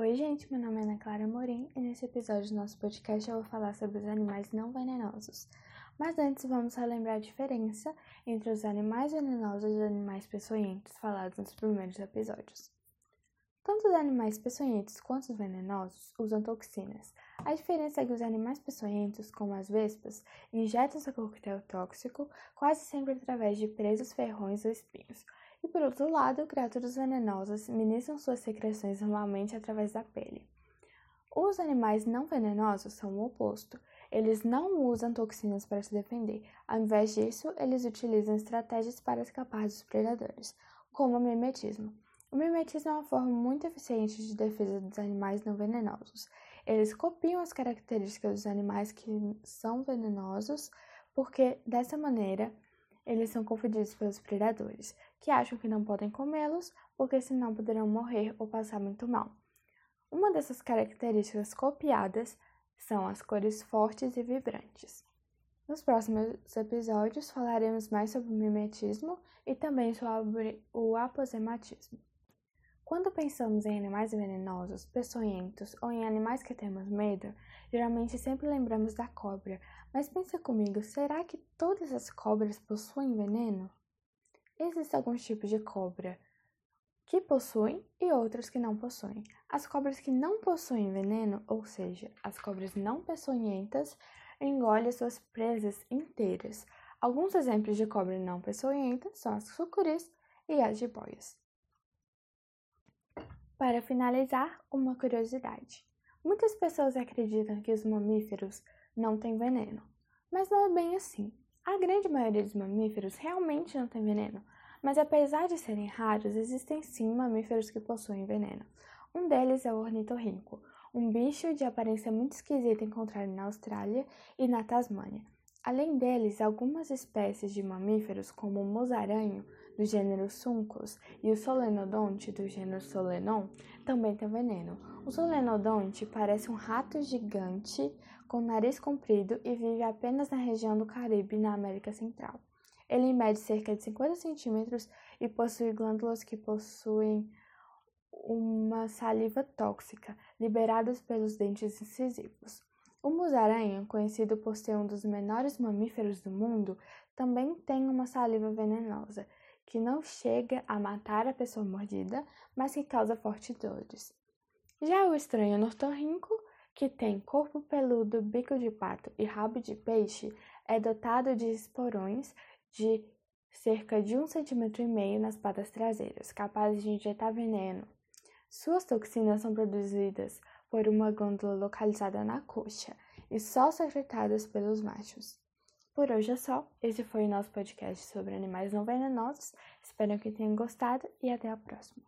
Oi, gente, meu nome é Ana Clara Morim e nesse episódio do nosso podcast eu vou falar sobre os animais não venenosos. Mas antes vamos relembrar a diferença entre os animais venenosos e os animais peçonhentos falados nos primeiros episódios. Tanto os animais peçonhentos quanto os venenosos usam toxinas. A diferença é que os animais peçonhentos, como as vespas, injetam seu coquetel tóxico quase sempre através de presos ferrões ou espinhos, e por outro lado, criaturas venenosas ministram suas secreções normalmente através da pele. Os animais não venenosos são o oposto. Eles não usam toxinas para se defender. Ao invés disso, eles utilizam estratégias para escapar dos predadores, como o mimetismo. O mimetismo é uma forma muito eficiente de defesa dos animais não venenosos. Eles copiam as características dos animais que são venenosos, porque dessa maneira eles são confundidos pelos predadores, que acham que não podem comê-los porque senão poderão morrer ou passar muito mal. Uma dessas características copiadas são as cores fortes e vibrantes. Nos próximos episódios falaremos mais sobre o mimetismo e também sobre o aposematismo. Quando pensamos em animais venenosos, peçonhentos ou em animais que temos medo, geralmente sempre lembramos da cobra. Mas pensa comigo, será que todas as cobras possuem veneno? Existem alguns tipos de cobra que possuem e outros que não possuem. As cobras que não possuem veneno, ou seja, as cobras não peçonhentas, engolem suas presas inteiras. Alguns exemplos de cobra não peçonhenta são as sucuris e as jiboias. Para finalizar, uma curiosidade. Muitas pessoas acreditam que os mamíferos não têm veneno, mas não é bem assim. A grande maioria dos mamíferos realmente não tem veneno, mas apesar de serem raros, existem sim mamíferos que possuem veneno. Um deles é o ornitorrinco, um bicho de aparência muito esquisita encontrado na Austrália e na Tasmânia. Além deles, algumas espécies de mamíferos, como o mosaranho, do gênero Suncus, e o solenodonte, do gênero Solenon, também têm veneno. O solenodonte parece um rato gigante com nariz comprido e vive apenas na região do Caribe, na América Central. Ele mede cerca de 50 centímetros e possui glândulas que possuem uma saliva tóxica, liberadas pelos dentes incisivos. O musaranho, conhecido por ser um dos menores mamíferos do mundo, também tem uma saliva venenosa, que não chega a matar a pessoa mordida, mas que causa fortes dores. Já o estranho nortorrinco, que tem corpo peludo, bico de pato e rabo de peixe, é dotado de esporões de cerca de um centímetro e meio nas patas traseiras, capazes de injetar veneno. Suas toxinas são produzidas por uma glândula localizada na coxa e só secretadas pelos machos. Por hoje é só. Esse foi o nosso podcast sobre animais não venenosos. Espero que tenham gostado e até a próxima.